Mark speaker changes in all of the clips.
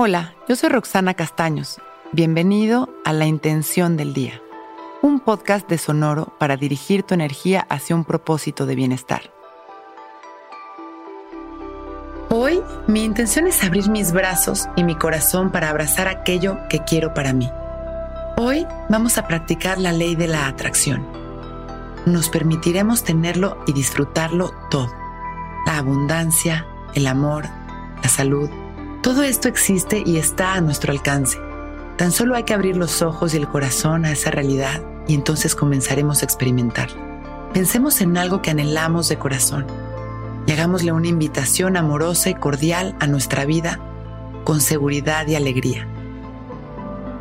Speaker 1: Hola, yo soy Roxana Castaños. Bienvenido a La Intención del Día, un podcast de Sonoro para dirigir tu energía hacia un propósito de bienestar. Hoy mi intención es abrir mis brazos y mi corazón para abrazar aquello que quiero para mí. Hoy vamos a practicar la ley de la atracción. Nos permitiremos tenerlo y disfrutarlo todo. La abundancia, el amor, la salud, todo esto existe y está a nuestro alcance. Tan solo hay que abrir los ojos y el corazón a esa realidad y entonces comenzaremos a experimentar. Pensemos en algo que anhelamos de corazón y hagámosle una invitación amorosa y cordial a nuestra vida con seguridad y alegría.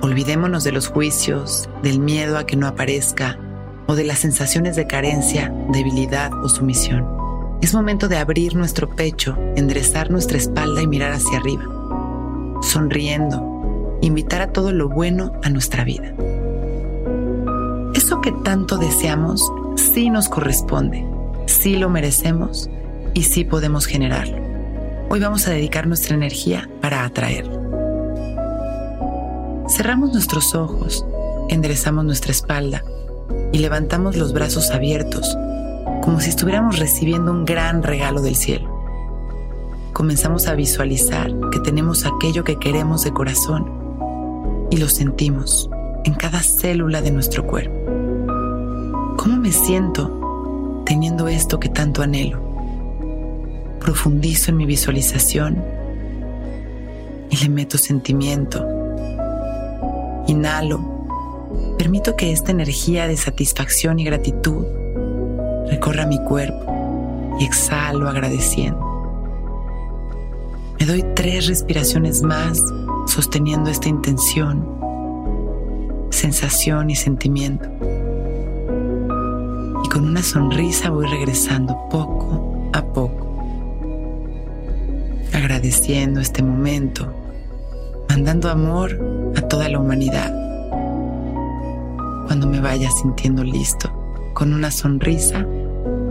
Speaker 1: Olvidémonos de los juicios, del miedo a que no aparezca o de las sensaciones de carencia, debilidad o sumisión. Es momento de abrir nuestro pecho, enderezar nuestra espalda y mirar hacia arriba, sonriendo, invitar a todo lo bueno a nuestra vida. Eso que tanto deseamos sí nos corresponde, sí lo merecemos y sí podemos generarlo. Hoy vamos a dedicar nuestra energía para atraerlo. Cerramos nuestros ojos, enderezamos nuestra espalda y levantamos los brazos abiertos como si estuviéramos recibiendo un gran regalo del cielo. Comenzamos a visualizar que tenemos aquello que queremos de corazón y lo sentimos en cada célula de nuestro cuerpo. ¿Cómo me siento teniendo esto que tanto anhelo? Profundizo en mi visualización y le meto sentimiento. Inhalo. Permito que esta energía de satisfacción y gratitud recorra mi cuerpo y exhalo agradeciendo. Me doy tres respiraciones más sosteniendo esta intención, sensación y sentimiento. Y con una sonrisa voy regresando poco a poco, agradeciendo este momento, mandando amor a toda la humanidad. Cuando me vaya sintiendo listo, con una sonrisa,